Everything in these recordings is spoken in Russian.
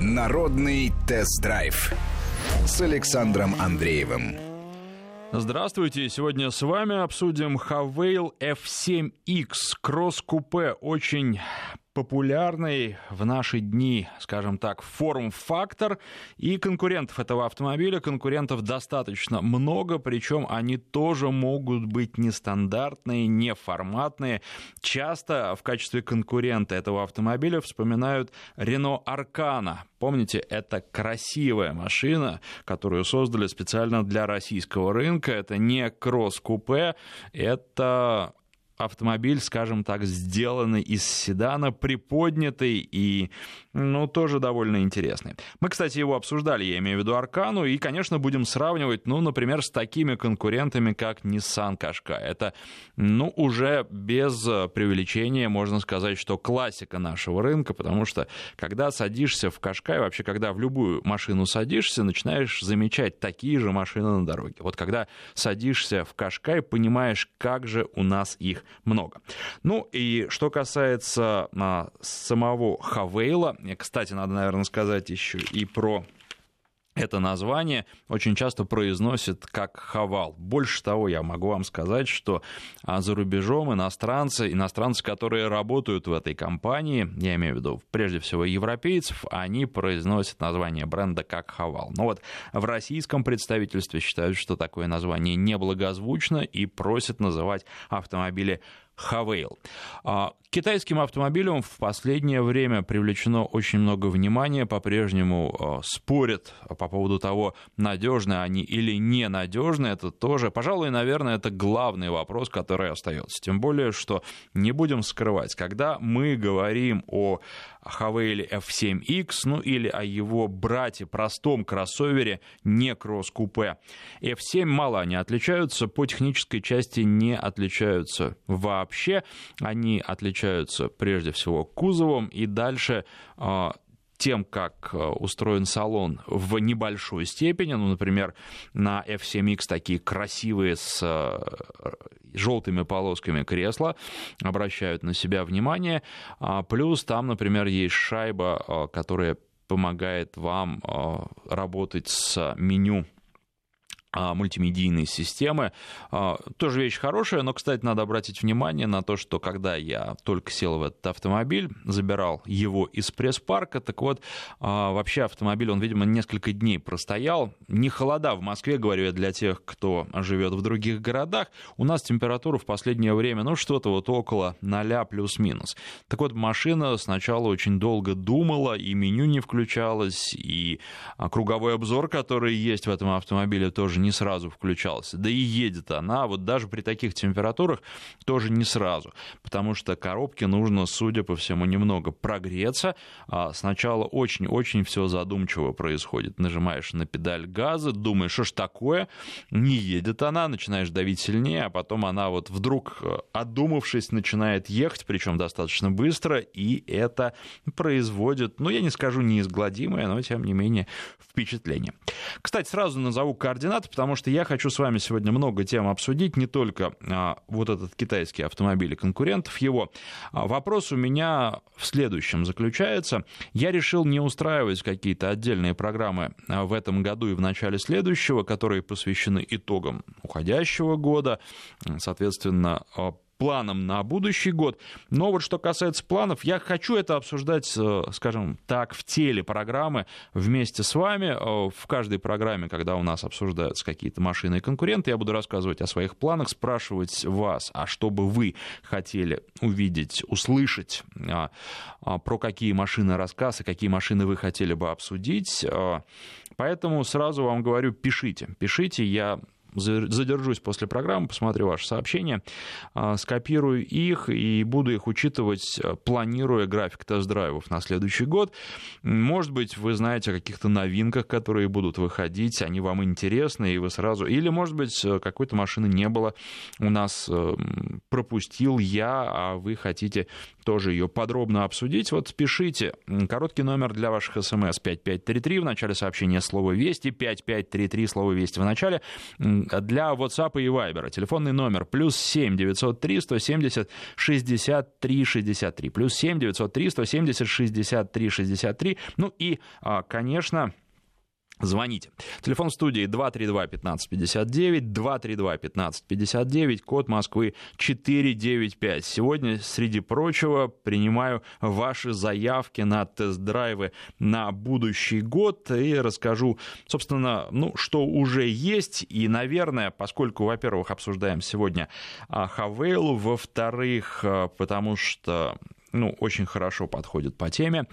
Народный тест-драйв с Александром Андреевым. Здравствуйте, сегодня с вами обсудим Havail F7X кросс-купе. Очень популярный в наши дни, скажем так, форм-фактор. И конкурентов этого автомобиля, конкурентов достаточно много, причем они тоже могут быть нестандартные, неформатные. Часто в качестве конкурента этого автомобиля вспоминают Renault Arcana. Помните, это красивая машина, которую создали специально для российского рынка. Это не кросс-купе, это автомобиль, скажем так, сделанный из седана, приподнятый и, ну, тоже довольно интересный. Мы, кстати, его обсуждали, я имею в виду Аркану, и, конечно, будем сравнивать, ну, например, с такими конкурентами, как Nissan Qashqai. Это, ну, уже без преувеличения можно сказать, что классика нашего рынка, потому что, когда садишься в Qashqai, вообще, когда в любую машину садишься, начинаешь замечать такие же машины на дороге. Вот когда садишься в Qashqai, понимаешь, как же у нас их много. Ну и что касается а, самого Хавейла, кстати, надо, наверное, сказать еще и про это название очень часто произносят как Хавал. Больше того, я могу вам сказать, что а, за рубежом иностранцы, иностранцы, которые работают в этой компании, я имею в виду прежде всего европейцев, они произносят название бренда как Хавал. Но вот в российском представительстве считают, что такое название неблагозвучно и просят называть автомобили Хавейл. А, китайским автомобилям в последнее время привлечено очень много внимания, по-прежнему а, спорят по поводу того, надежны они или ненадежны. Это тоже, пожалуй, наверное, это главный вопрос, который остается. Тем более, что не будем скрывать, когда мы говорим о Хавейле F7X, ну или о его брате, простом кроссовере, не кросс-купе. F7 мало они отличаются, по технической части не отличаются вообще. Они отличаются прежде всего кузовом и дальше а, тем, как э, устроен салон в небольшой степени. Ну, например, на F7X такие красивые с э, желтыми полосками кресла обращают на себя внимание. А плюс там, например, есть шайба, э, которая помогает вам работать с меню мультимедийные системы. А, тоже вещь хорошая, но, кстати, надо обратить внимание на то, что когда я только сел в этот автомобиль, забирал его из пресс-парка, так вот, а, вообще автомобиль, он, видимо, несколько дней простоял. Не холода в Москве, говорю я для тех, кто живет в других городах. У нас температура в последнее время, ну, что-то вот около 0 плюс-минус. Так вот, машина сначала очень долго думала, и меню не включалось, и круговой обзор, который есть в этом автомобиле, тоже не не сразу включался. Да и едет она вот даже при таких температурах тоже не сразу, потому что коробке нужно, судя по всему, немного прогреться. А сначала очень-очень все задумчиво происходит. Нажимаешь на педаль газа, думаешь, что ж такое, не едет она, начинаешь давить сильнее, а потом она вот вдруг, э, отдумавшись, начинает ехать, причем достаточно быстро, и это производит, ну, я не скажу неизгладимое, но, тем не менее, впечатление. Кстати, сразу назову координаты, потому что я хочу с вами сегодня много тем обсудить, не только а, вот этот китайский автомобиль и конкурентов его. А вопрос у меня в следующем заключается. Я решил не устраивать какие-то отдельные программы а, в этом году и в начале следующего, которые посвящены итогам уходящего года, соответственно, а, планам на будущий год. Но вот что касается планов, я хочу это обсуждать, э, скажем так, в теле программы вместе с вами. Э, в каждой программе, когда у нас обсуждаются какие-то машины и конкуренты, я буду рассказывать о своих планах, спрашивать вас, а что бы вы хотели увидеть, услышать, а, а, про какие машины рассказ и какие машины вы хотели бы обсудить. Э, поэтому сразу вам говорю, пишите. Пишите, я задержусь после программы, посмотрю ваши сообщения, а, скопирую их и буду их учитывать, а, планируя график тест-драйвов на следующий год. Может быть, вы знаете о каких-то новинках, которые будут выходить, они вам интересны, и вы сразу... Или, может быть, какой-то машины не было у нас, э, пропустил я, а вы хотите тоже ее подробно обсудить. Вот пишите. Короткий номер для ваших смс 5533. В начале сообщения слово «Вести», 5533, слово «Вести» в начале для WhatsApp и Viber. Телефонный номер плюс 7 903 170 63 63. Плюс 7 903 170 63 63. Ну и, а, конечно, Звоните. Телефон студии 232-1559, 232-1559, код Москвы 495. Сегодня, среди прочего, принимаю ваши заявки на тест-драйвы на будущий год и расскажу, собственно, ну, что уже есть. И, наверное, поскольку, во-первых, обсуждаем сегодня Хавейлу, во-вторых, а, потому что ну, очень хорошо подходит по теме,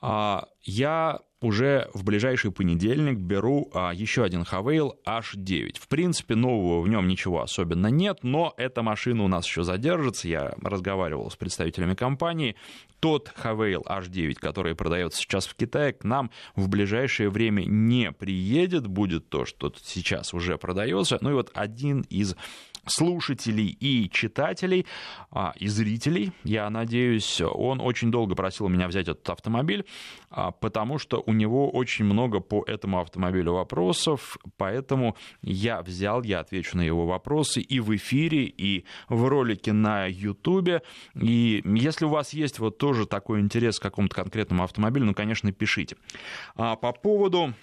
а, я уже в ближайший понедельник беру а, еще один Хавейл H9. В принципе, нового в нем ничего особенно нет, но эта машина у нас еще задержится. Я разговаривал с представителями компании. Тот Хавейл H9, который продается сейчас в Китае, к нам в ближайшее время не приедет. Будет то, что сейчас уже продается. Ну и вот один из слушателей и читателей, а, и зрителей, я надеюсь. Он очень долго просил меня взять этот автомобиль, а, потому что у него очень много по этому автомобилю вопросов, поэтому я взял, я отвечу на его вопросы и в эфире, и в ролике на Ютубе. И если у вас есть вот тоже такой интерес к какому-то конкретному автомобилю, ну, конечно, пишите. А по поводу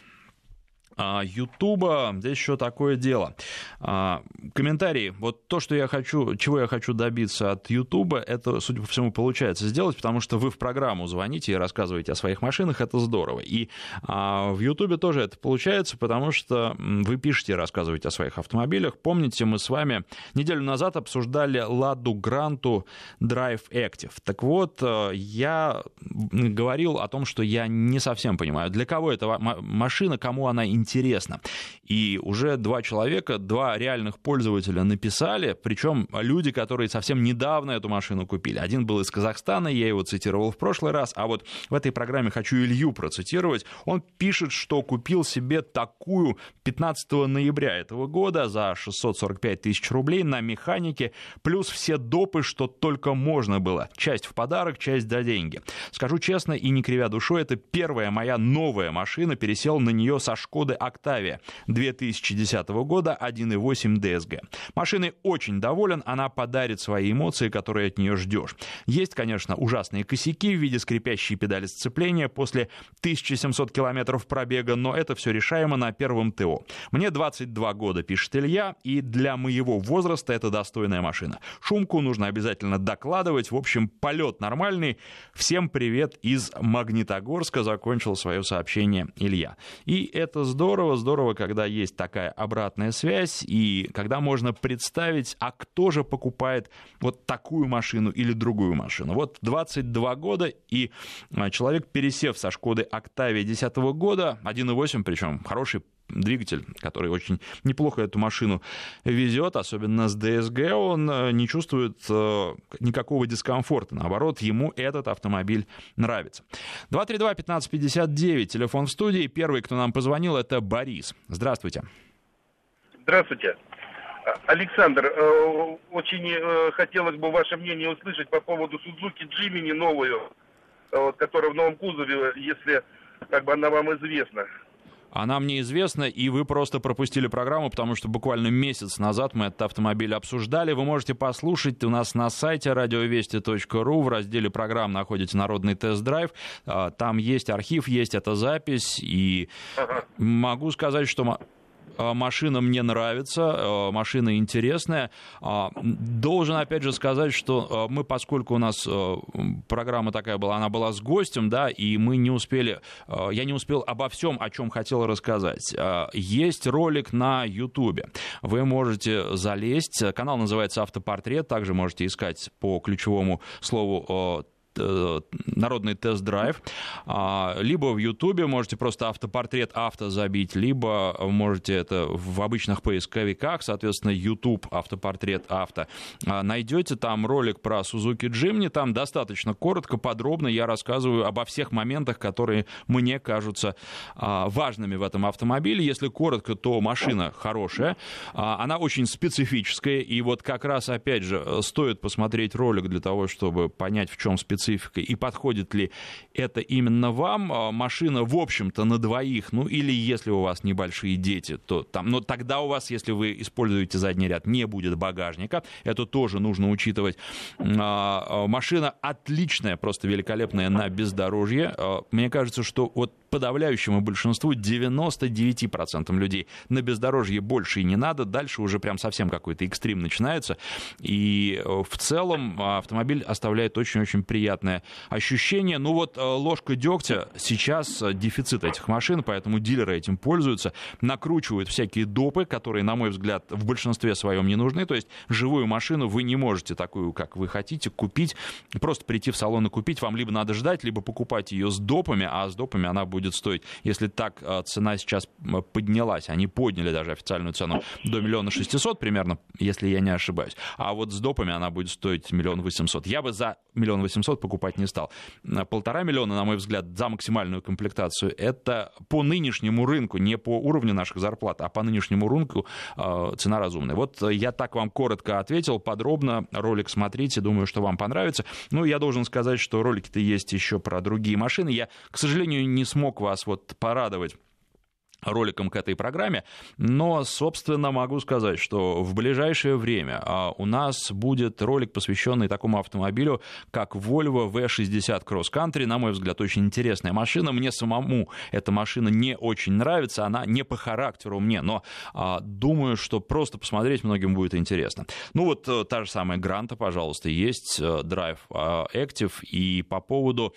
Ютуба, здесь еще такое дело. А, комментарии. Вот то, что я хочу, чего я хочу добиться от Ютуба, это, судя по всему, получается сделать, потому что вы в программу звоните и рассказываете о своих машинах, это здорово. И а, в Ютубе тоже это получается, потому что вы пишете и рассказываете о своих автомобилях. Помните, мы с вами неделю назад обсуждали Ладу Гранту Drive Active. Так вот, я говорил о том, что я не совсем понимаю, для кого эта машина, кому она интересна интересно. И уже два человека, два реальных пользователя написали, причем люди, которые совсем недавно эту машину купили. Один был из Казахстана, я его цитировал в прошлый раз, а вот в этой программе хочу Илью процитировать. Он пишет, что купил себе такую 15 ноября этого года за 645 тысяч рублей на механике, плюс все допы, что только можно было. Часть в подарок, часть за деньги. Скажу честно и не кривя душой, это первая моя новая машина, пересел на нее со Шкоды Шкоды Октавия 2010 года 1.8 DSG. Машиной очень доволен, она подарит свои эмоции, которые от нее ждешь. Есть, конечно, ужасные косяки в виде скрипящей педали сцепления после 1700 километров пробега, но это все решаемо на первом ТО. Мне 22 года, пишет Илья, и для моего возраста это достойная машина. Шумку нужно обязательно докладывать. В общем, полет нормальный. Всем привет из Магнитогорска, закончил свое сообщение Илья. И это здорово здорово, здорово, когда есть такая обратная связь, и когда можно представить, а кто же покупает вот такую машину или другую машину. Вот 22 года, и а, человек, пересев со Шкоды Октавия 2010 года, 1.8, причем хороший двигатель, который очень неплохо эту машину везет, особенно с DSG, он э, не чувствует э, никакого дискомфорта. Наоборот, ему этот автомобиль нравится. 232-1559, телефон в студии. Первый, кто нам позвонил, это Борис. Здравствуйте. Здравствуйте. Александр, э, очень хотелось бы ваше мнение услышать по поводу Suzuki Jimny новую, которая в новом кузове, если как бы она вам известна. Она мне известна, и вы просто пропустили программу, потому что буквально месяц назад мы этот автомобиль обсуждали. Вы можете послушать у нас на сайте радиовести.ру в разделе программ находите «Народный тест-драйв». А, там есть архив, есть эта запись, и могу сказать, что машина мне нравится, э, машина интересная. А, должен, опять же, сказать, что мы, поскольку у нас программа такая была, она была с гостем, да, и мы не успели, я не успел обо всем, о чем хотел рассказать. Есть ролик на Ютубе. Вы можете залезть. Канал называется «Автопортрет». Также можете искать по ключевому слову народный тест-драйв. А, либо в Ютубе можете просто автопортрет авто забить, либо можете это в обычных поисковиках, соответственно, YouTube автопортрет авто. А, найдете там ролик про Suzuki Jimny, там достаточно коротко, подробно я рассказываю обо всех моментах, которые мне кажутся а, важными в этом автомобиле. Если коротко, то машина хорошая, она очень специфическая, и вот как раз, опять же, стоит посмотреть ролик для того, чтобы понять, в чем специфика спецификой и подходит ли это именно вам. А, машина, в общем-то, на двоих, ну или если у вас небольшие дети, то там, но тогда у вас, если вы используете задний ряд, не будет багажника, это тоже нужно учитывать. А, машина отличная, просто великолепная на бездорожье. Мне кажется, что вот подавляющему большинству, 99% людей. На бездорожье больше и не надо, дальше уже прям совсем какой-то экстрим начинается, и э, в целом автомобиль оставляет очень-очень приятное ощущение. Ну вот э, ложка дегтя, сейчас э, дефицит этих машин, поэтому дилеры этим пользуются, накручивают всякие допы, которые, на мой взгляд, в большинстве своем не нужны, то есть живую машину вы не можете такую, как вы хотите, купить, просто прийти в салон и купить, вам либо надо ждать, либо покупать ее с допами, а с допами она будет будет стоить, если так э, цена сейчас поднялась, они подняли даже официальную цену до миллиона шестисот примерно, если я не ошибаюсь, а вот с допами она будет стоить миллион восемьсот. Я бы за миллион восемьсот покупать не стал. Полтора миллиона, на мой взгляд, за максимальную комплектацию, это по нынешнему рынку, не по уровню наших зарплат, а по нынешнему рынку э, цена разумная. Вот я так вам коротко ответил, подробно, ролик смотрите, думаю, что вам понравится. Ну, я должен сказать, что ролики-то есть еще про другие машины. Я, к сожалению, не смог смог вас вот порадовать роликом к этой программе, но, собственно, могу сказать, что в ближайшее время а, у нас будет ролик, посвященный такому автомобилю, как Volvo V60 Cross Country. На мой взгляд, очень интересная машина. Мне самому эта машина не очень нравится, она не по характеру мне, но а, думаю, что просто посмотреть многим будет интересно. Ну вот э, та же самая Гранта, пожалуйста, есть э, Drive а, Active, и по поводу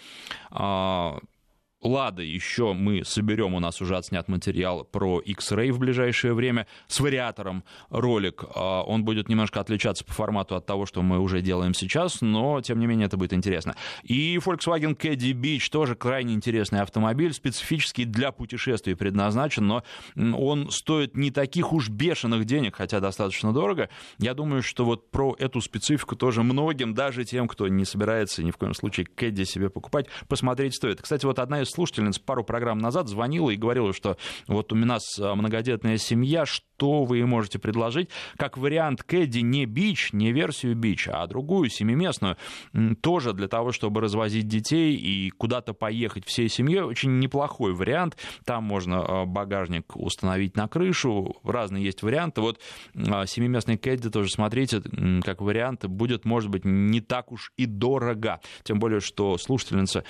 Лада еще мы соберем, у нас уже отснят материал про X-Ray в ближайшее время с вариатором ролик. А, он будет немножко отличаться по формату от того, что мы уже делаем сейчас, но тем не менее это будет интересно. И Volkswagen Caddy Beach тоже крайне интересный автомобиль, специфический для путешествий предназначен, но он стоит не таких уж бешеных денег, хотя достаточно дорого. Я думаю, что вот про эту специфику тоже многим, даже тем, кто не собирается ни в коем случае Caddy себе покупать, посмотреть стоит. Кстати, вот одна из слушательница пару программ назад звонила и говорила, что вот у нас а, многодетная семья, что вы можете предложить? Как вариант Кэдди не бич, не версию бич, а другую, семиместную, тоже для того, чтобы развозить детей и куда-то поехать всей семьей, очень неплохой вариант. Там можно а, багажник установить на крышу, разные есть варианты. Вот а, семиместный Кэдди тоже смотрите, как вариант, будет, может быть, не так уж и дорого. Тем более, что слушательница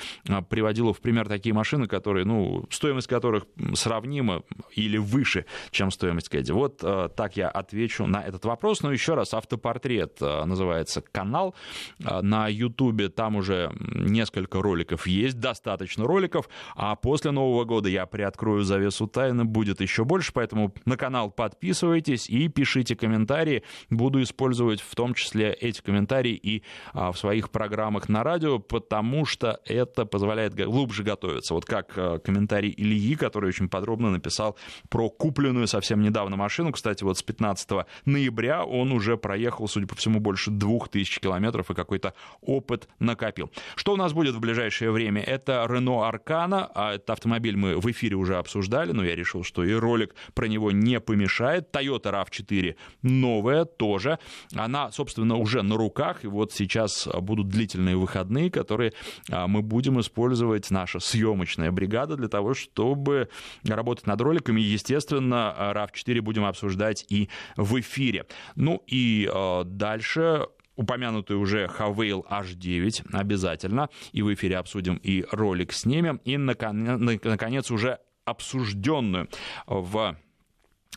приводила в пример такие машины, которые, ну, стоимость которых сравнима или выше, чем стоимость Кэдди. Вот э, так я отвечу на этот вопрос. Но еще раз, автопортрет э, называется канал э, на Ютубе. Там уже несколько роликов есть, достаточно роликов. А после Нового года я приоткрою завесу тайны, будет еще больше. Поэтому на канал подписывайтесь и пишите комментарии. Буду использовать в том числе эти комментарии и в своих программах на радио, потому что это позволяет глубже готовиться нравится. Вот как э, комментарий Ильи, который очень подробно написал про купленную совсем недавно машину. Кстати, вот с 15 ноября он уже проехал, судя по всему, больше 2000 километров и какой-то опыт накопил. Что у нас будет в ближайшее время? Это Renault Arcana. А этот автомобиль мы в эфире уже обсуждали, но я решил, что и ролик про него не помешает. Toyota RAV4 новая тоже. Она, собственно, уже на руках. И вот сейчас будут длительные выходные, которые а, мы будем использовать наша съемка съемочная бригада для того, чтобы работать над роликами. Естественно, RAV4 будем обсуждать и в эфире. Ну и э, дальше упомянутый уже Havail H9 обязательно. И в эфире обсудим и ролик снимем. И, наконец, уже обсужденную в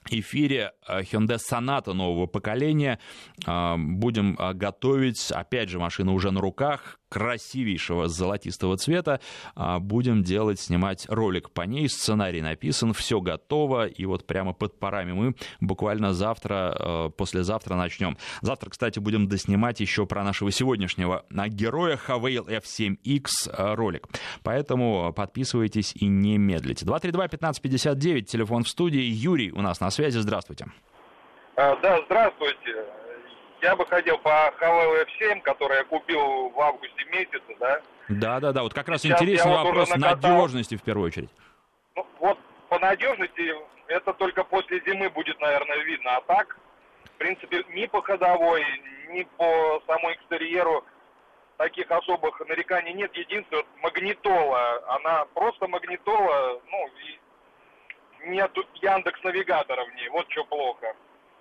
эфире э, Hyundai Sonata нового поколения. Э, будем готовить, опять же, машина уже на руках, красивейшего золотистого цвета. А, будем делать, снимать ролик по ней. Сценарий написан, все готово. И вот прямо под парами мы буквально завтра, э, послезавтра начнем. Завтра, кстати, будем доснимать еще про нашего сегодняшнего героя Havail F7X э, ролик. Поэтому подписывайтесь и не медлите. 232-1559, телефон в студии. Юрий у нас на связи. Здравствуйте. А, да, здравствуйте. Я бы хотел по Huawei F7, который я купил в августе месяце, да. Да, да, да. Вот как раз Сейчас интересный вот вопрос надежности в первую очередь. Ну, вот по надежности это только после зимы будет, наверное, видно. А так, в принципе, ни по ходовой, ни по самому экстерьеру таких особых нареканий нет. Единственное, вот магнитола, она просто магнитола, ну, и нет Яндекс навигатора в ней, вот что плохо.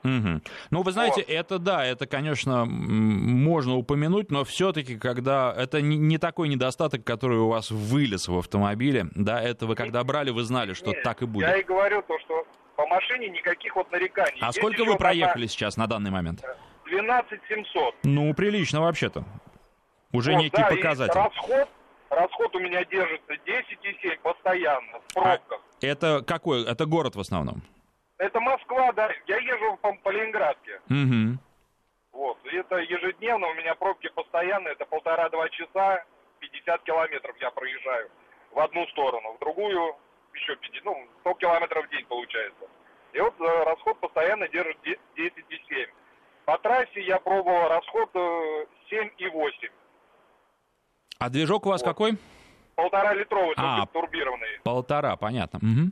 Угу. Ну, вы знаете, вот. это да, это, конечно, можно упомянуть, но все-таки, когда это не такой недостаток, который у вас вылез в автомобиле, да, это вы когда брали, вы знали, что Нет, так и будет. Я и говорю то, что по машине никаких вот нареканий. А Есть сколько вы проехали одна... сейчас на данный момент? 12 700. Ну, прилично вообще-то. Уже вот, некий да, показатель. расход, расход у меня держится 10,7 постоянно, в пробках. А это какой? Это город в основном? Это Москва, да. Я езжу по, по Ленинградке. Угу. Вот. И это ежедневно, у меня пробки постоянно, это полтора-два часа, 50 километров я проезжаю в одну сторону, в другую еще 50, ну, 100 километров в день получается. И вот э, расход постоянно держит 10,7. По трассе я пробовал расход э, 7,8. А движок у вас вот. какой? Полтора литровый, а, турбированный. Полтора, понятно. Угу.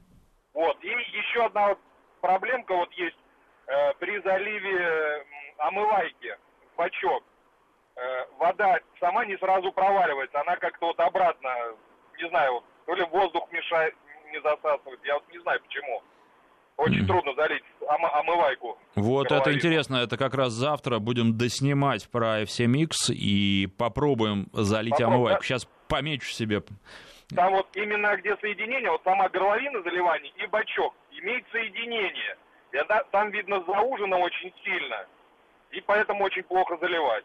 Вот, и еще одна вот проблемка вот есть э, при заливе омывайки в бачок. Э, вода сама не сразу проваливается, она как-то вот обратно, не знаю, вот, то ли воздух мешает, не засасывает, я вот не знаю почему. Очень mm. трудно залить ом- омывайку. Вот это интересно, это как раз завтра будем доснимать про F7X и попробуем залить Попробуй, омывайку. Да? Сейчас помечу себе. Там вот именно где соединение, вот сама горловина заливания и бачок имеет соединение. И это, там видно заужено очень сильно. И поэтому очень плохо заливать.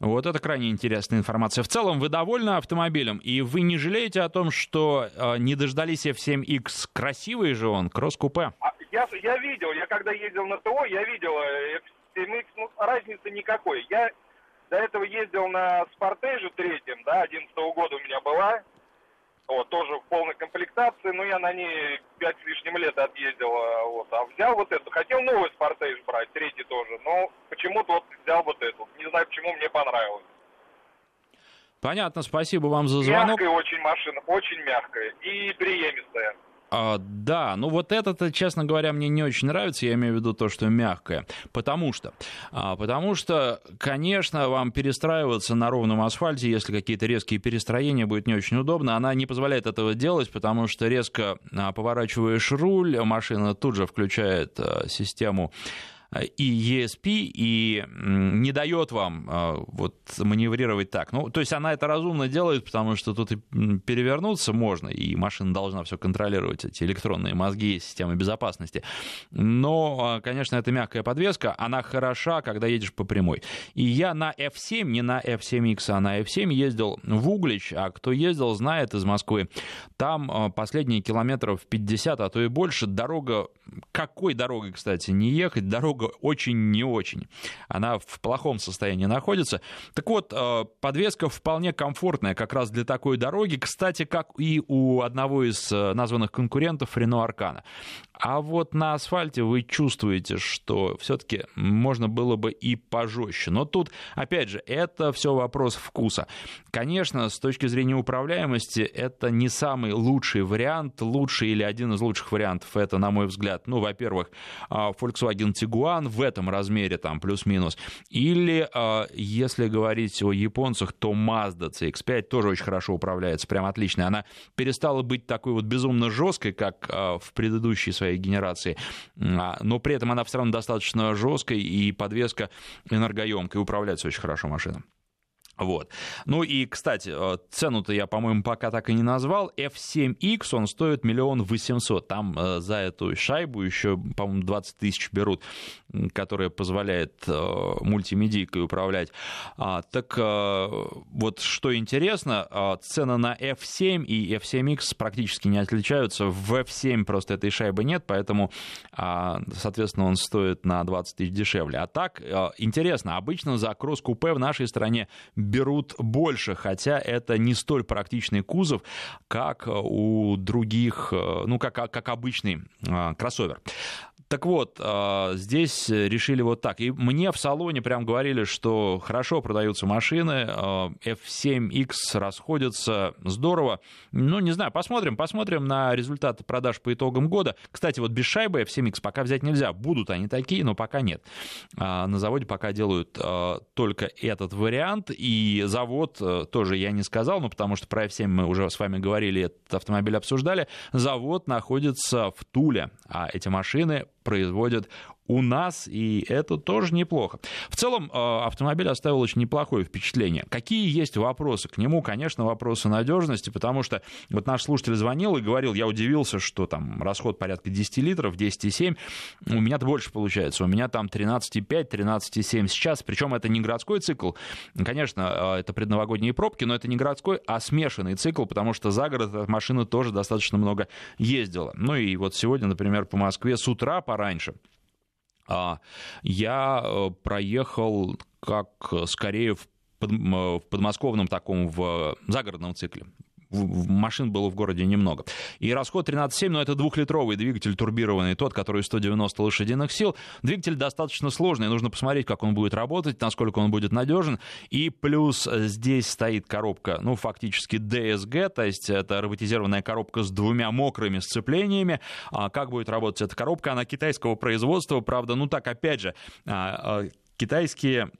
Вот это крайне интересная информация. В целом, вы довольны автомобилем, и вы не жалеете о том, что э, не дождались F7X? Красивый же он, кросс-купе. А, я, я видел, я когда ездил на ТО, я видел э, F7X, ну, разницы никакой. Я до этого ездил на Спортеже третьем, да, 11 -го года у меня была. Вот, тоже в полной комплектации, но я на ней пять с лишним лет отъездил, вот, а взял вот эту. Хотел новый Спортейж брать, третий тоже, но почему-то вот взял вот эту. Не знаю, почему мне понравилось. Понятно, спасибо вам за звонок. Мягкая очень машина, очень мягкая и приемистая. А, да, ну вот это, честно говоря, мне не очень нравится, я имею в виду то, что мягкое. Потому что, а, потому что, конечно, вам перестраиваться на ровном асфальте, если какие-то резкие перестроения, будет не очень удобно. Она не позволяет этого делать, потому что резко а, поворачиваешь руль, машина тут же включает а, систему и ESP, и не дает вам а, вот маневрировать так. Ну, то есть она это разумно делает, потому что тут и перевернуться можно, и машина должна все контролировать, эти электронные мозги, системы безопасности. Но, а, конечно, это мягкая подвеска, она хороша, когда едешь по прямой. И я на F7, не на F7X, а на F7 ездил в Углич, а кто ездил, знает из Москвы, там последние километров 50, а то и больше, дорога, какой дорогой, кстати, не ехать, дорога дорога очень не очень. Она в плохом состоянии находится. Так вот, э, подвеска вполне комфортная как раз для такой дороги. Кстати, как и у одного из э, названных конкурентов Renault Arcana. А вот на асфальте вы чувствуете, что все-таки можно было бы и пожестче. Но тут, опять же, это все вопрос вкуса. Конечно, с точки зрения управляемости, это не самый лучший вариант. Лучший или один из лучших вариантов, это, на мой взгляд, ну, во-первых, а, Volkswagen Tiguan в этом размере, там, плюс-минус. Или, а, если говорить о японцах, то Mazda CX-5 тоже очень хорошо управляется, прям отлично. Она перестала быть такой вот безумно жесткой, как а, в предыдущей своей генерации, а, но при этом она все равно достаточно жесткая и подвеска энергоемкая, управляется очень хорошо машина. Вот. Ну и, кстати, э, цену-то я, по-моему, пока так и не назвал. F7X, он стоит миллион восемьсот. Там э, за эту шайбу еще, по-моему, 20 тысяч берут, которая позволяет э, мультимедийкой управлять. А, так э, вот, что интересно, цены на F7 и F7X практически не отличаются. В F7 просто этой шайбы нет, поэтому, э, соответственно, он стоит на 20 тысяч дешевле. А так, интересно, обычно за кросс-купе в нашей стране берут больше, хотя это не столь практичный кузов, как у других, э, ну, как, как обычный э, кроссовер. Так вот, а, здесь решили вот так. И мне в салоне прям говорили, что хорошо продаются машины, а, F7X расходятся здорово. Ну, не знаю, посмотрим, посмотрим на результаты продаж по итогам года. Кстати, вот без шайбы F7X пока взять нельзя. Будут они такие, но пока нет. А, на заводе пока делают только этот вариант, и завод тоже я не сказал, ну, потому что про F7 мы уже с вами говорили, этот автомобиль обсуждали. Завод находится в Туле, а эти машины производят у нас, и это тоже неплохо. В целом, э, автомобиль оставил очень неплохое впечатление. Какие есть вопросы к нему? Конечно, вопросы надежности, потому что вот наш слушатель звонил и говорил, я удивился, что там расход порядка 10 литров, 10,7. У меня-то больше получается. У меня там 13,5, 13,7 сейчас. Причем это не городской цикл. Конечно, э, это предновогодние пробки, но это не городской, а смешанный цикл, потому что за город машина тоже достаточно много ездила. Ну и вот сегодня, например, по Москве с утра пораньше я э, проехал как скорее в подмосковном таком в загородном цикле машин было в городе немного. И расход 13,7, но это двухлитровый двигатель турбированный, тот, который 190 лошадиных сил. Двигатель достаточно сложный, нужно посмотреть, как он будет работать, насколько он будет надежен. И плюс здесь стоит коробка, ну, фактически DSG, то есть это роботизированная коробка с двумя мокрыми сцеплениями. А как будет работать эта коробка? Она китайского производства, правда, ну так, опять же, а, а, китайские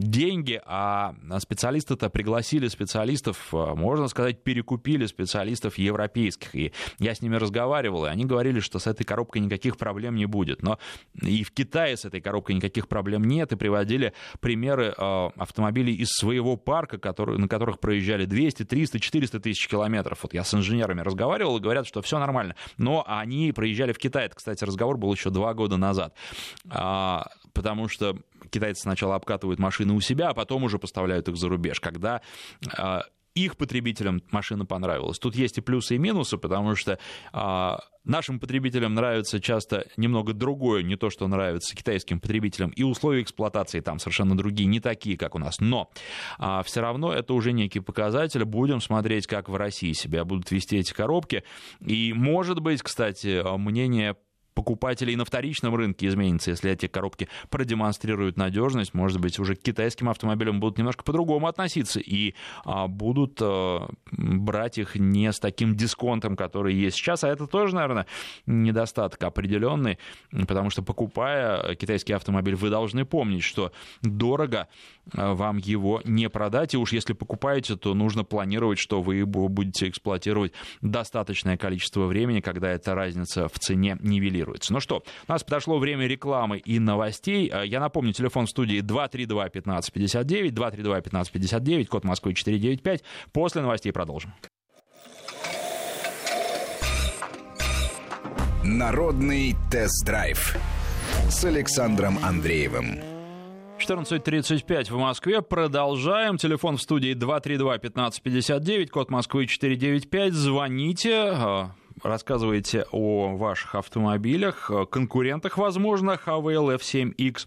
деньги, а специалисты-то пригласили специалистов, а, можно сказать, перекупили специалистов европейских. И я с ними разговаривал, и они говорили, что с этой коробкой никаких проблем не будет. Но и в Китае с этой коробкой никаких проблем нет, и приводили примеры а, автомобилей из своего парка, который, на которых проезжали 200, 300, 400 тысяч километров. Вот я с инженерами разговаривал, и говорят, что все нормально. Но они проезжали в Китай. Это, кстати, разговор был еще два года назад. Потому что китайцы сначала обкатывают машины у себя, а потом уже поставляют их за рубеж, когда а, их потребителям машина понравилась. Тут есть и плюсы, и минусы, потому что а, нашим потребителям нравится часто немного другое, не то, что нравится китайским потребителям, и условия эксплуатации там совершенно другие, не такие, как у нас. Но а, все равно это уже некий показатель. Будем смотреть, как в России себя будут вести эти коробки. И, может быть, кстати, мнение покупателей на вторичном рынке изменится, если эти коробки продемонстрируют надежность. Может быть, уже к китайским автомобилям будут немножко по-другому относиться и а, будут а, брать их не с таким дисконтом, который есть сейчас. А это тоже, наверное, недостаток определенный, потому что покупая китайский автомобиль, вы должны помнить, что дорого а, вам его не продать. И уж если покупаете, то нужно планировать, что вы его будете эксплуатировать достаточное количество времени, когда эта разница в цене нивелируется регулируется. Ну что, у нас подошло время рекламы и новостей. Э, я напомню, телефон в студии 232-1559, 232-1559, код Москвы 495. После новостей продолжим. Народный тест-драйв с Александром Андреевым. 14.35 в Москве. Продолжаем. Телефон в студии 232-1559, код Москвы 495. Звоните. Э, рассказываете о ваших автомобилях, конкурентах, возможно, Havail F7X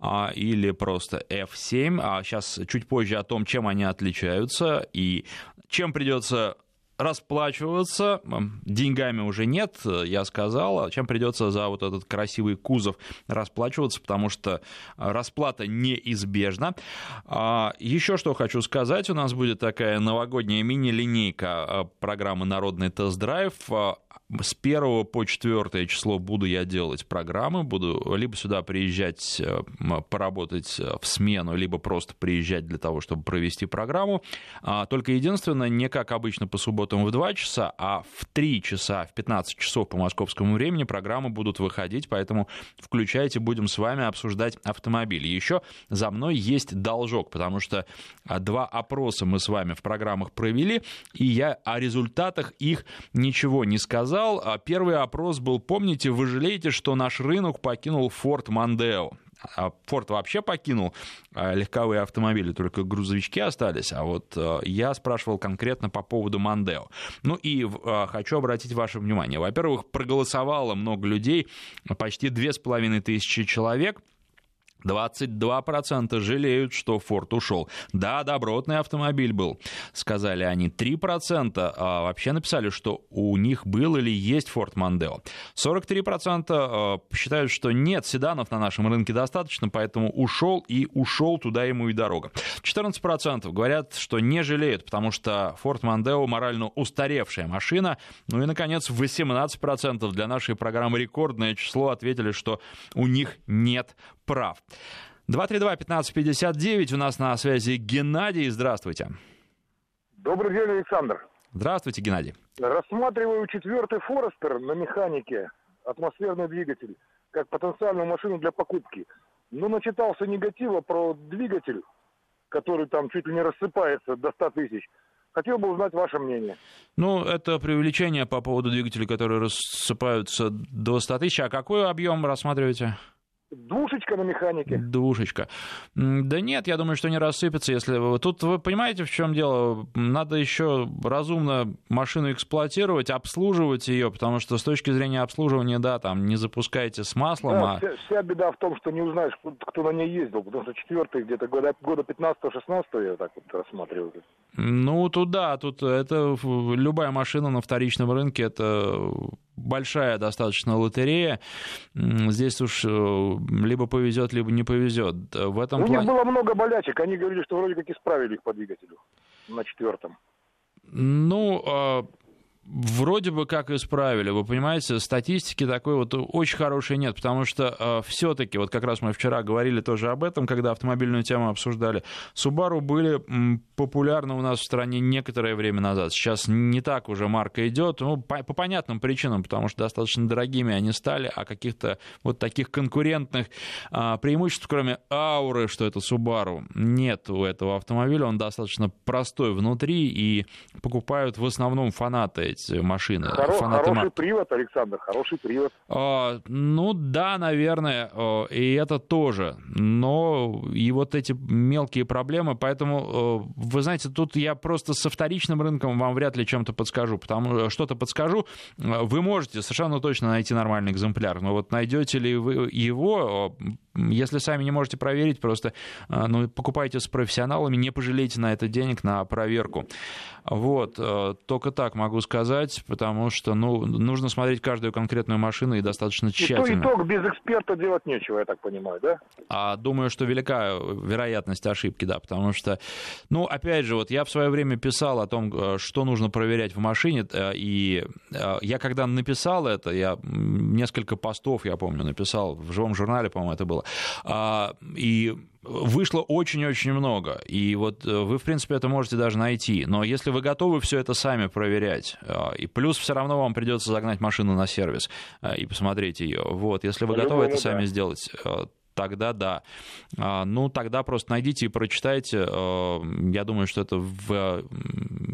а, или просто F7. А сейчас чуть позже о том, чем они отличаются и чем придется расплачиваться. Деньгами уже нет, я сказал. Чем придется за вот этот красивый кузов расплачиваться, потому что расплата неизбежна. А, Еще что хочу сказать. У нас будет такая новогодняя мини-линейка а, программы «Народный тест-драйв». А, с 1 по 4 число буду я делать программы, буду либо сюда приезжать э, поработать э, в смену, либо просто приезжать для того, чтобы провести программу. А, только единственное, не как обычно по субботам в 2 часа, а в 3 часа, в 15 часов по московскому времени программы будут выходить, поэтому включайте, будем с вами обсуждать автомобили. Еще за мной есть должок, потому что а, два опроса мы с вами в программах провели, и я о результатах их ничего не сказал. А первый опрос был, помните, вы жалеете, что наш рынок покинул Форд Мандео? А Форд вообще покинул а, легковые автомобили, только грузовички остались. А вот я спрашивал конкретно по поводу Мандео. Ну и хочу обратить ваше внимание. Во-первых, проголосовало много людей, почти две с половиной тысячи человек – 22% жалеют, что Форд ушел. Да, добротный автомобиль был, сказали они. 3% а, вообще написали, что у них был или есть Форд Мандео. 43% а, считают, что нет, седанов на нашем рынке достаточно, поэтому ушел и ушел туда ему и дорога. 14% говорят, что не жалеют, потому что Форд Мандео морально устаревшая машина. Ну и, наконец, 18% для нашей программы рекордное число ответили, что у них нет прав. 232-1559, у нас на связи Геннадий, здравствуйте. Добрый день, Александр. Здравствуйте, Геннадий. Рассматриваю четвертый Форестер на механике, атмосферный двигатель, как потенциальную машину для покупки. Но ну, начитался негатива про двигатель, который там чуть ли не рассыпается до 100 тысяч. Хотел бы узнать ваше мнение. Ну, это преувеличение по поводу двигателей, которые рассыпаются до 100 тысяч. А какой объем рассматриваете? Двушечка на механике. Двушечка. Да нет, я думаю, что не рассыпется, если... Тут вы понимаете, в чем дело? Надо еще разумно машину эксплуатировать, обслуживать ее, потому что с точки зрения обслуживания, да, там не запускайте с маслом, да, а... вся, вся беда в том, что не узнаешь, кто на ней ездил, потому что четвертый где-то года, года 15-16 я так вот рассматриваю. Ну, тут да, тут это любая машина на вторичном рынке, это большая достаточно лотерея. Здесь уж э, либо повезет, либо не повезет. В этом У плане... них было много болячек. Они говорили, что вроде как исправили их по двигателю на четвертом. Ну, а, вроде бы как исправили. Вы понимаете, статистики такой вот очень хорошей нет, потому что э, все-таки, вот как раз мы вчера говорили тоже об этом, когда автомобильную тему обсуждали, Subaru были м, популярны у нас в стране некоторое время назад. Сейчас не так уже марка идет, ну, по, по понятным причинам, потому что достаточно дорогими они стали, а каких-то вот таких конкурентных э, преимуществ, кроме ауры, что это Subaru, нет у этого автомобиля, он достаточно простой внутри, и покупают в основном фанаты эти машины. Хоро- хороший мар... привод, Александр, хороший привод. А, ну да, наверное, и это тоже. Но и вот эти мелкие проблемы, поэтому, вы знаете, тут я просто со вторичным рынком вам вряд ли чем-то подскажу, потому что-то подскажу. Вы можете совершенно точно найти нормальный экземпляр, но вот найдете ли вы его, если сами не можете проверить, просто ну, покупайте с профессионалами, не пожалейте на это денег на проверку. Вот, только так могу сказать потому что ну, нужно смотреть каждую конкретную машину и достаточно тщательно. Итог без эксперта делать нечего, я так понимаю, да? А думаю, что велика вероятность ошибки, да, потому что, ну, опять же, вот я в свое время писал о том, э, что нужно проверять в машине, э, и э, я когда написал это, я несколько постов, я помню, написал в живом журнале, по-моему, это было, а, и вышло очень-очень много. И вот э, вы, в принципе, это можете даже найти. Но если вы готовы все это сами проверять, э, и плюс все равно вам придется загнать машину на сервис э, и посмотреть ее. Вот, если вы готовы это сами сделать, тогда да. А, ну, тогда просто найдите и прочитайте. Я думаю, что это в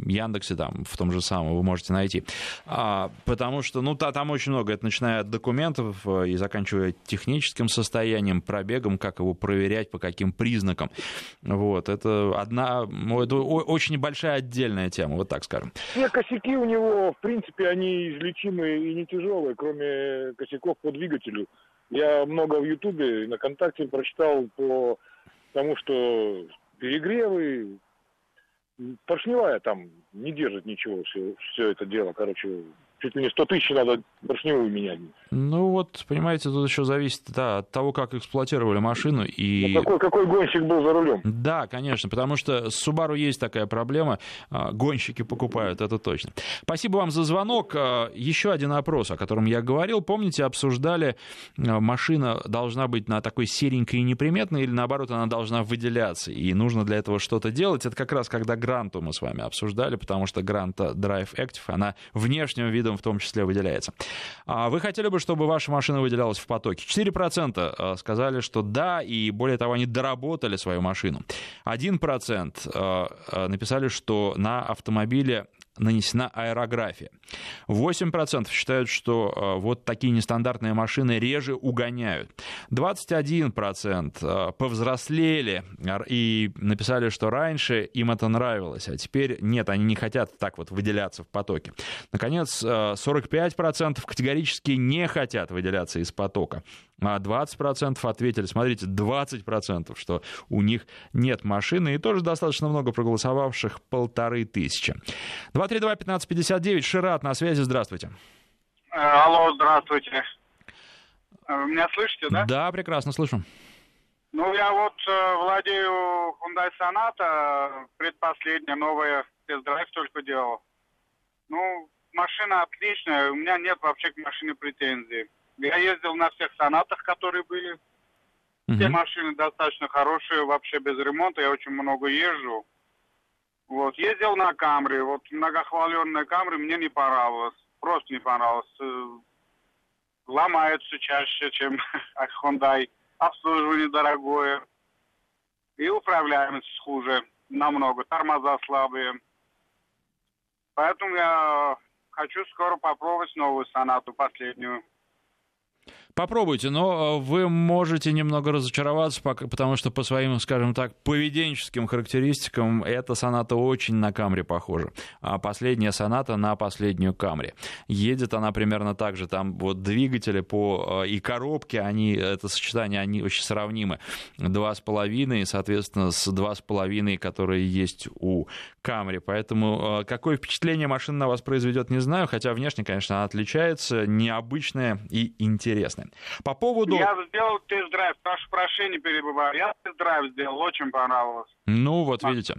Яндексе, там, в том же самом, вы можете найти. А, потому что, ну, там очень много. Это начиная от документов и заканчивая техническим состоянием, пробегом, как его проверять, по каким признакам. Вот, это одна, это очень большая отдельная тема, вот так скажем. Все косяки у него, в принципе, они излечимые и не тяжелые, кроме косяков по двигателю. Я много в Ютубе и на ВКонтакте прочитал по тому, что перегревы, поршневая там не держит ничего, все, все это дело, короче, чуть ли не 100 тысяч надо поршневую менять. Ну вот, понимаете, тут еще зависит да, от того, как эксплуатировали машину. И... Ну, какой, какой гонщик был за рулем? Да, конечно, потому что с Subaru есть такая проблема, а, гонщики покупают, это точно. Спасибо вам за звонок. А, еще один опрос, о котором я говорил. Помните, обсуждали, машина должна быть на такой серенькой и неприметной, или наоборот, она должна выделяться, и нужно для этого что-то делать. Это как раз когда Гранту мы с вами обсуждали, потому что Гранта Drive Active, она внешним видом в том числе выделяется. Вы хотели бы, чтобы ваша машина выделялась в потоке? 4% э, сказали, что да, и более того, они доработали свою машину. 1% э, э, написали, что на автомобиле нанесена аэрография. 8% считают, что э, вот такие нестандартные машины реже угоняют. 21% э, повзрослели и написали, что раньше им это нравилось, а теперь нет, они не хотят так вот выделяться в потоке. Наконец, 45% э, категорически не хотят выделяться из потока. А 20% ответили, смотрите, 20%, что у них нет машины, и тоже достаточно много проголосовавших, полторы тысячи. 232-1559, Шират на связи, здравствуйте. Э, алло, здравствуйте. Э, вы меня слышите, да? Да, прекрасно слышу. Ну, я вот э, владею Hyundai Sonata, предпоследняя, новая, тест-драйв только делал. Ну, машина отличная, у меня нет вообще к машине претензий. Я ездил на всех сонатах, которые были. Все Мгм. машины достаточно хорошие, вообще без ремонта, я очень много езжу. Вот, ездил на Камри, вот многохваленная Камри мне не понравилась, просто не понравилась. Э, Ломается чаще, чем Hyundai, обслуживание дорогое. И управляемость хуже, намного, тормоза слабые. Поэтому я хочу скоро попробовать новую сонату, последнюю. Попробуйте, но э, вы можете немного разочароваться, потому что по своим, скажем так, поведенческим характеристикам эта соната очень на Камри похожа. А последняя соната на последнюю Камри. Едет она примерно так же. Там вот двигатели по, э, и коробки, они, это сочетание, они очень сравнимы. Два с половиной, соответственно, с два с половиной, которые есть у Камри. Поэтому э, какое впечатление машина на вас произведет, не знаю, хотя внешне, конечно, она отличается, необычная и интересная. По поводу... Я сделал тест-драйв, прошу прощения, перебываю. Я тест-драйв сделал, очень понравилось. Ну, вот видите.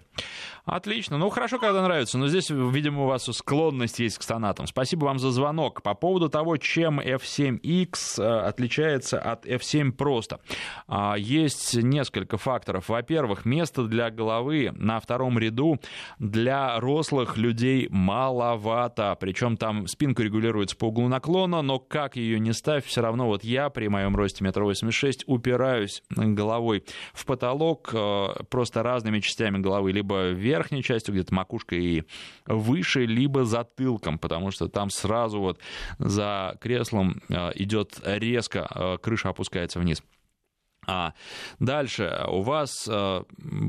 Отлично. Ну, хорошо, когда нравится. Но здесь, видимо, у вас склонность есть к сонатам. Спасибо вам за звонок. По поводу того, чем F7X э, отличается от F7 просто. А, Есть несколько факторов. Во-первых, место для головы на втором ряду для рослых людей маловато. Причем там спинка регулируется по углу наклона, но как ее не ставь, все равно вот я при моем росте метр восемьдесят упираюсь головой в потолок э, просто разными частями головы, либо верхней частью, где-то макушкой и выше, либо затылком, потому что там сразу вот за креслом э, идет резко, э, крыша опускается вниз. А дальше. У вас э,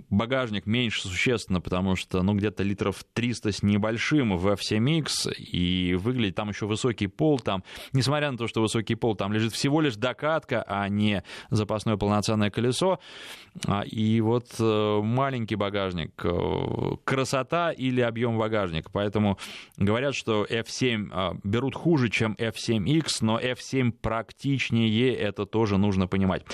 багажник меньше существенно, потому что ну где-то литров 300 с небольшим в F7X, и выглядит там еще высокий пол, там, несмотря на то, что высокий пол, там лежит всего лишь докатка, а не запасное полноценное колесо, А, и вот э, маленький багажник, э, красота или объем багажника, поэтому говорят, что F7 э, берут хуже, чем F7X, но F7 практичнее, это тоже нужно понимать.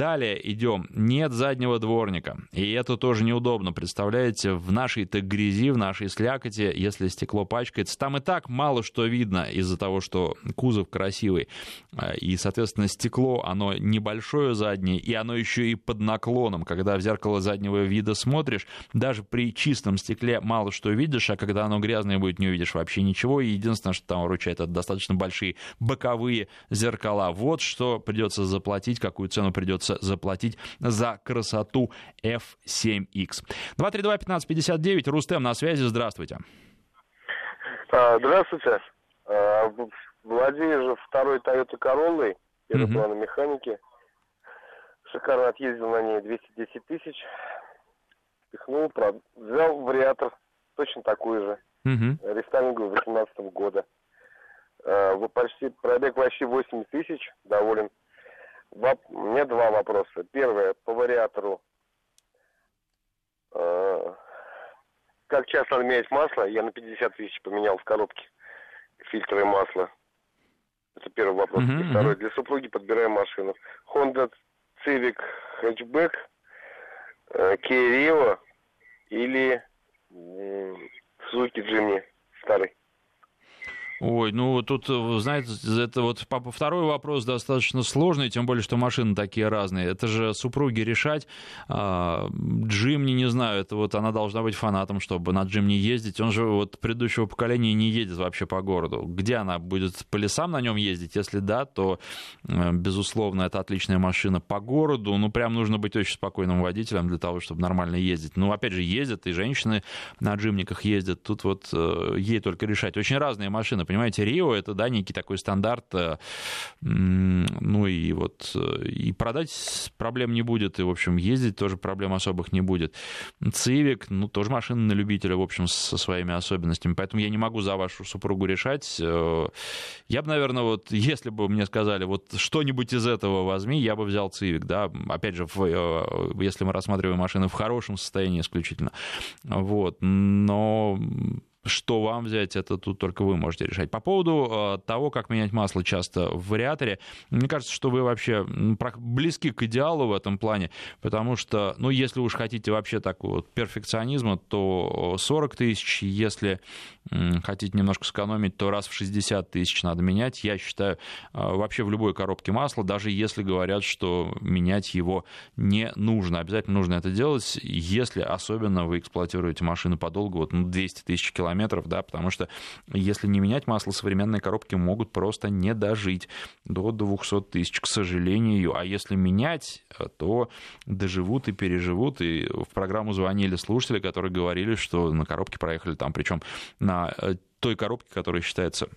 Далее идем. Нет заднего дворника. И это тоже неудобно. Представляете, в нашей-то грязи, в нашей слякоти, если стекло пачкается, там и так мало что видно из-за того, что кузов красивый. А, И, соответственно, стекло, оно небольшое заднее, и оно еще и под наклоном. Когда в зеркало заднего вида смотришь, даже при чистом стекле мало что видишь, а когда оно грязное будет, не увидишь вообще ничего. И единственное, что там выручает, это достаточно большие боковые зеркала. Вот что придется заплатить, какую цену придется заплатить за красоту F7X. 232-1559, Рустем на связи, здравствуйте. А, Здравствуйте. А, Владею же второй Toyota Corolla, первый Мгм. плана механики. Шикарно отъездил на ней 210 тысяч. Пихнул, прод- взял вариатор, точно такой же, Мгм. рестайлинговый 18 года. А, почти пробег вообще 8 тысяч, доволен. Воп- У меня два вопроса. Первое, по вариатору. А, Как часто надо менять масло? Я на 50 тысяч поменял в коробке фильтры масла. Это первый вопрос. Мгм, И второй, для супруги подбираем машину. Honda Civic Hatchback, э, Kia Rio или м, Suzuki Jimny старый. Ой, ну тут, вы знаете, это вот второй вопрос достаточно сложный, тем более, что машины такие разные. Это же супруги решать. А, Джимни, не знаю, это вот она должна быть фанатом, чтобы на Джимни ездить. Он же вот предыдущего поколения не едет вообще по городу. Где она будет по лесам на нем ездить? Если да, то, э, безусловно, это отличная машина по городу. Ну, прям нужно быть очень спокойным водителем для того, чтобы нормально ездить. Ну, опять же, ездят, и женщины на джимниках ездят. Тут вот э, ей только решать. Очень разные машины. Понимаете, Рио это, да, некий такой стандарт, э, ну и вот и продать проблем не будет, и, в общем, ездить тоже проблем особых не будет. Цивик, ну, тоже машина на любителя, в общем, со своими особенностями, поэтому я не могу за вашу супругу решать. Я бы, наверное, вот, если бы мне сказали, вот что-нибудь из этого возьми, я бы взял Цивик, да, опять же, если мы рассматриваем машины в хорошем состоянии исключительно, вот, но что вам взять, это тут только вы можете решать. По поводу э, того, как менять масло часто в вариаторе, мне кажется, что вы вообще близки к идеалу в этом плане, потому что, ну, если уж хотите вообще такого вот перфекционизма, то 40 тысяч, если хотите немножко сэкономить, то раз в 60 тысяч надо менять. Я считаю, э, вообще в любой коробке масла, даже если говорят, что менять его не нужно. Обязательно нужно это делать, если особенно вы эксплуатируете машину подолгу, вот ну, 200 тысяч километров километров, да, потому что если не менять масло, современные коробки могут просто не дожить до 200 тысяч, к сожалению. А если менять, то доживут и переживут. И в программу звонили слушатели, которые говорили, что на коробке проехали там, причем на э, той коробке, которая считается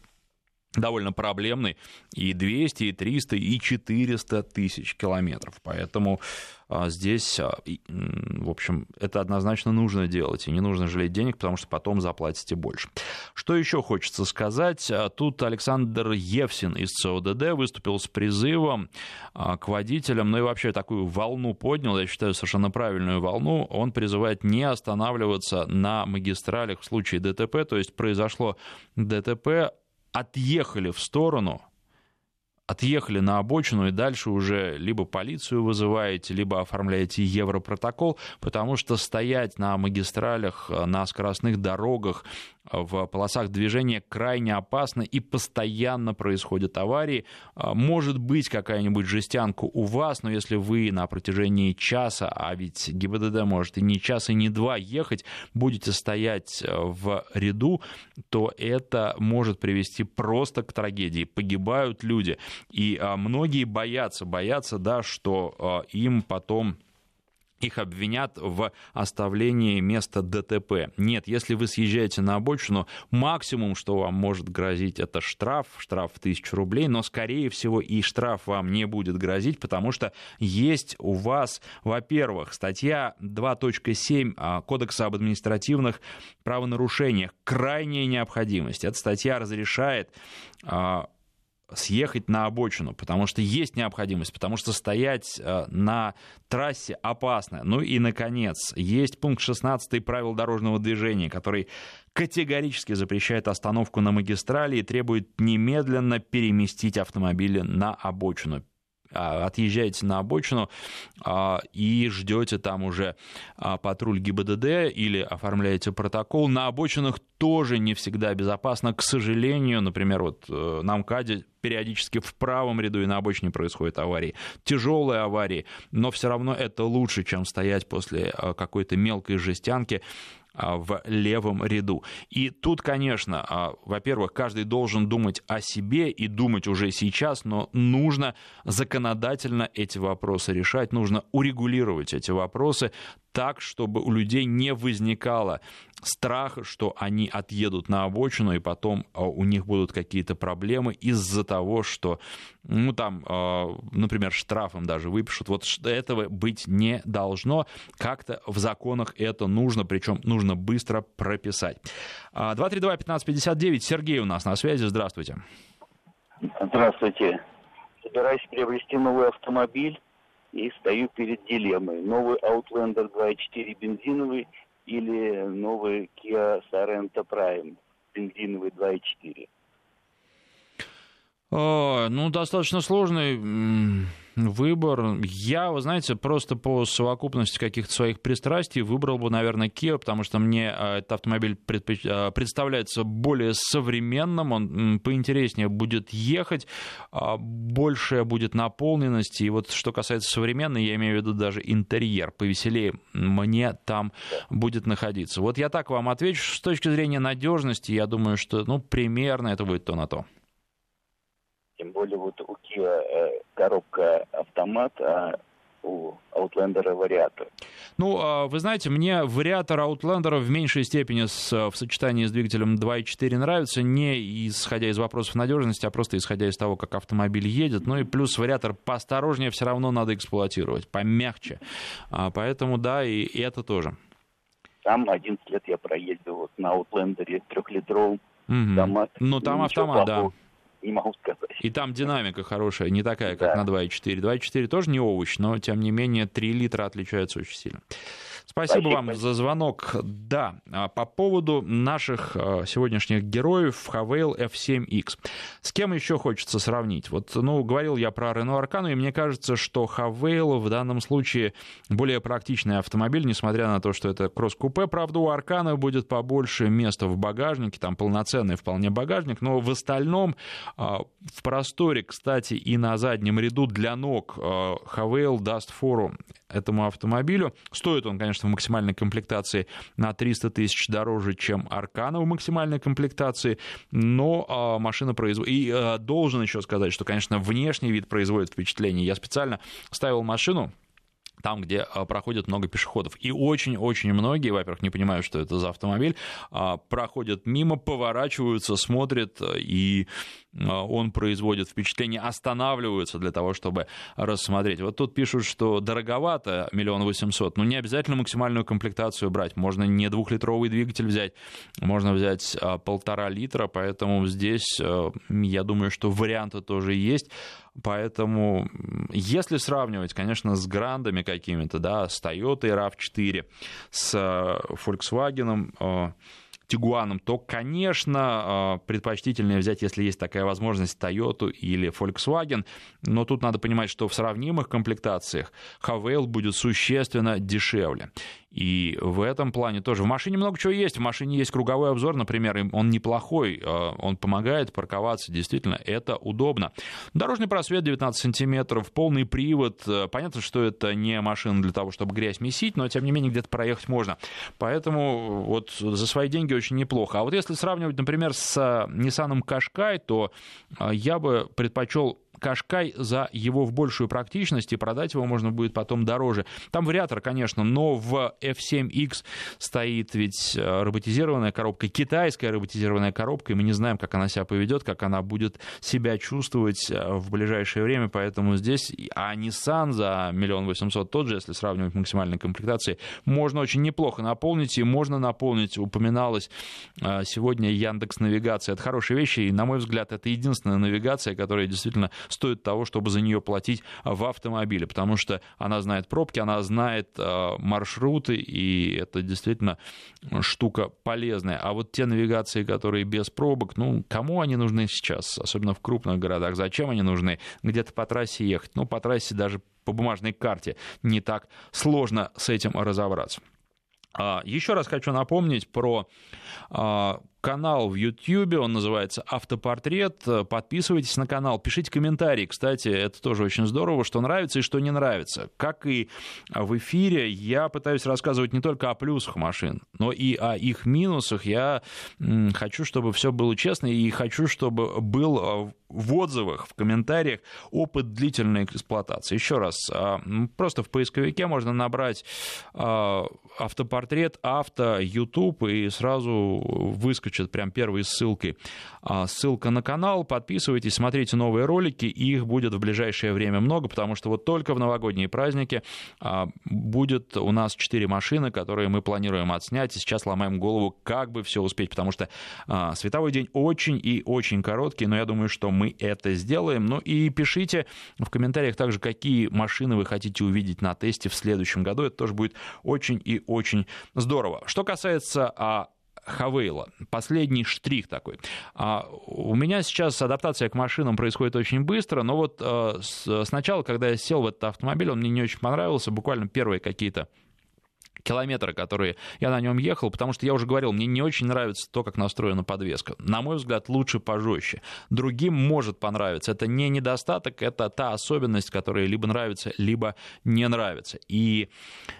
довольно проблемный, и 200, и 300, и 400 тысяч километров. Поэтому а, здесь, а, в общем, это однозначно нужно делать, и не нужно жалеть денег, потому что потом заплатите больше. Что еще хочется сказать? А, тут Александр Евсин из ЦОДД выступил с призывом к водителям, ну и вообще такую волну поднял, я считаю, совершенно правильную волну. Он призывает не останавливаться на магистралях в случае ДТП, то есть произошло ДТП, отъехали в сторону, отъехали на обочину и дальше уже либо полицию вызываете, либо оформляете европротокол, потому что стоять на магистралях, на скоростных дорогах в полосах движения крайне опасно и постоянно происходят аварии. А, может быть какая-нибудь жестянка у вас, но если вы на протяжении часа, а ведь ГИБДД может и не час, и не два ехать, будете стоять э, в ряду, то это может привести просто к трагедии. Погибают люди. И а, многие боятся, боятся, да, что а, им потом их обвинят в оставлении места ДТП. Нет, если вы съезжаете на обочину, максимум, что вам может грозить, это штраф, штраф в тысячу рублей, но, скорее всего, и штраф вам не будет грозить, потому что есть у вас, во-первых, статья 2.7 а, Кодекса об административных правонарушениях, крайняя необходимость. Эта статья разрешает а, съехать на обочину, потому что есть необходимость, потому что стоять э, на трассе опасно. Ну и, наконец, есть пункт 16 правил дорожного движения, который категорически запрещает остановку на магистрали и требует немедленно переместить автомобили на обочину. А, отъезжаете на обочину а, и ждете там уже а, патруль ГИБДД или оформляете протокол. На обочинах тоже не всегда безопасно. К сожалению, например, вот э, на МКАДе периодически в правом ряду и на обочине происходят аварии. Тяжелые аварии, но все равно это лучше, чем стоять после э, какой-то мелкой жестянки в левом ряду. И тут, конечно, а, во-первых, каждый должен думать о себе и думать уже сейчас, но нужно законодательно эти вопросы решать, нужно урегулировать эти вопросы так, чтобы у людей не возникало страха, что они отъедут на обочину, и потом а, у них будут какие-то проблемы из-за того, что, ну, там, а, например, штрафом даже выпишут. Вот этого быть не должно. Как-то в законах это нужно, причем нужно быстро прописать. 232-1559, а, Сергей у нас на связи, здравствуйте. Здравствуйте. Собираюсь приобрести новый автомобиль и стою перед дилеммой. Новый Outlander 2.4 бензиновый или новый Kia Sorento Prime бензиновый 2.4. О, ну, достаточно сложный выбор. Я, вы знаете, просто по совокупности каких-то своих пристрастий выбрал бы, наверное, Kia, потому что мне а, этот автомобиль а, представляется более современным, он поинтереснее будет ехать, а, большая будет наполненность. И вот что касается современной, я имею в виду даже интерьер, повеселее мне там будет находиться. Вот я так вам отвечу. С точки зрения надежности, я думаю, что ну, примерно это будет то на то. Тем более вот у Kia э, коробка автомат, а у Outlander вариатор. Ну, а, вы знаете, мне вариатор Outlander в меньшей степени с, в сочетании с двигателем 2.4 нравится, не исходя из вопросов надежности, а просто исходя из того, как автомобиль едет. Ну и плюс вариатор поосторожнее все равно надо эксплуатировать, помягче. А, поэтому да, и, и это тоже. Там 11 лет я проездил вот на Outlander трехлитровом. Угу. Там, ну, там автомат, да не могу сказать. И там динамика хорошая, не такая, как да. на 2.4. 2.4 тоже не овощ, но, тем не менее, 3 литра отличаются очень сильно. Спасибо, Спасибо вам за звонок. Да, а по поводу наших а, сегодняшних героев Havail F7X. С кем еще хочется сравнить? Вот, ну, говорил я про Renault Arcana, и мне кажется, что Havail в данном случае более практичный автомобиль, несмотря на то, что это кросс-купе. Правда, у Аркана будет побольше места в багажнике, там полноценный вполне багажник, но в остальном а, в просторе, кстати, и на заднем ряду для ног Havail даст фору этому автомобилю. Стоит он, конечно, в максимальной комплектации на 300 тысяч дороже, чем Аркана в максимальной комплектации, но а, машина производит... И а, должен еще сказать, что, конечно, внешний вид производит впечатление. Я специально ставил машину там, где а, проходит много пешеходов. И очень-очень многие, во-первых, не понимают, что это за автомобиль, а, проходят мимо, поворачиваются, смотрят, и а, он производит впечатление, останавливаются для того, чтобы рассмотреть. Вот тут пишут, что дороговато, миллион восемьсот, но не обязательно максимальную комплектацию брать. Можно не двухлитровый двигатель взять, можно взять полтора литра, поэтому здесь, я думаю, что варианты тоже есть. Поэтому, если сравнивать, конечно, с грандами какими-то, да, с Toyota RAV4, с э, Volkswagen, э, Тигуаном, то, конечно, э, предпочтительнее взять, если есть такая возможность, Toyota или Volkswagen. Но тут надо понимать, что в сравнимых комплектациях Havail будет существенно дешевле. И в этом плане тоже. В машине много чего есть. В машине есть круговой обзор, например, он неплохой, э, он помогает парковаться, действительно, это удобно. Дорожный просвет 19 сантиметров, полный привод. Э, понятно, что это не машина для того, чтобы грязь месить, но, тем не менее, где-то проехать можно. Поэтому вот за свои деньги очень неплохо. А вот если сравнивать, например, с Nissan Qashqai, то э, я бы предпочел Кашкай за его в большую практичность, и продать его можно будет потом дороже. Там вариатор, конечно, но в F7X стоит ведь э, роботизированная коробка, китайская роботизированная коробка, и мы не знаем, как она себя поведет, как она будет себя чувствовать э, в ближайшее время, поэтому здесь, а Nissan за миллион восемьсот тот же, если сравнивать максимальной комплектации, можно очень неплохо наполнить, и можно наполнить, упоминалось э, сегодня Яндекс Навигация. Это хорошая вещь, и, на мой взгляд, это единственная навигация, которая действительно стоит того, чтобы за нее платить в автомобиле, потому что она знает пробки, она знает э, маршруты, и это действительно штука полезная. А вот те навигации, которые без пробок, ну, кому они нужны сейчас, особенно в крупных городах, зачем они нужны? Где-то по трассе ехать, ну, по трассе даже по бумажной карте не так сложно с этим разобраться. А, Еще раз хочу напомнить про а, канал в YouTube, он называется «Автопортрет». Подписывайтесь на канал, пишите комментарии. Кстати, это тоже очень здорово, что нравится и что не нравится. Как и в эфире, я пытаюсь рассказывать не только о плюсах машин, но и о их минусах. Я хочу, чтобы все было честно, и хочу, чтобы был а, в отзывах, в комментариях опыт длительной эксплуатации. Еще раз, а, просто в поисковике можно набрать а, автопортрет, авто, YouTube, и сразу выскочит прям первой ссылкой. А, ссылка на канал, подписывайтесь, смотрите новые ролики, их будет в ближайшее время много, потому что вот только в новогодние праздники будет у нас 4 машины, которые мы планируем отснять, и сейчас ломаем голову, как бы все успеть, потому что световой день очень и очень короткий, но я думаю, что мы это сделаем. Ну и пишите в комментариях также, какие машины вы хотите увидеть на тесте в следующем году, это тоже будет очень и очень здорово. Что касается Хавейла. Последний штрих такой. А у меня сейчас адаптация к машинам происходит очень быстро, но вот а, с, сначала, когда я сел в этот автомобиль, он мне не очень понравился, буквально первые какие-то километры, которые я на нем ехал, потому что я уже говорил, мне не очень нравится то, как настроена подвеска. На мой взгляд, лучше пожестче. Другим может понравиться. Это не недостаток, это та особенность, которая либо нравится, либо не нравится. И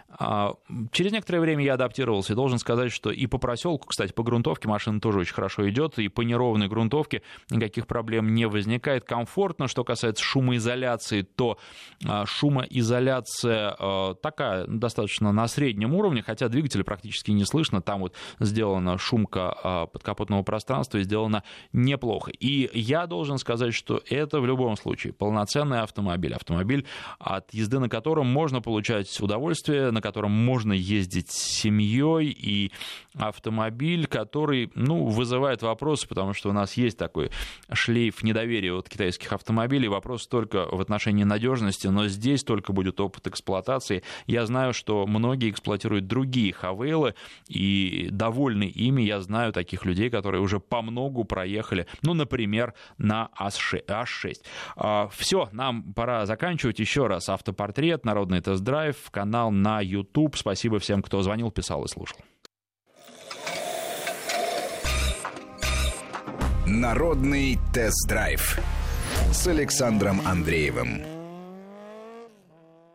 а, через некоторое время я адаптировался и должен сказать, что и по проселку, кстати, по грунтовке машина тоже очень хорошо идет, и по неровной грунтовке никаких проблем не возникает. Комфортно, что касается шумоизоляции, то а, шумоизоляция а, такая достаточно на среднем уровне, хотя двигателя практически не слышно, там вот сделана шумка подкапотного пространства и сделана неплохо. И я должен сказать, что это в любом случае полноценный автомобиль, автомобиль, от езды на котором можно получать удовольствие, на котором можно ездить с семьей, и автомобиль, который, ну, вызывает вопросы, потому что у нас есть такой шлейф недоверия от китайских автомобилей, вопрос только в отношении надежности, но здесь только будет опыт эксплуатации. Я знаю, что многие эксплуатируют другие Хавейлы, и довольны ими, я знаю таких людей, которые уже по многу проехали, ну, например, на H6. А, Все, нам пора заканчивать. Еще раз автопортрет, народный тест-драйв, канал на YouTube. Спасибо всем, кто звонил, писал и слушал. Народный тест-драйв с Александром Андреевым.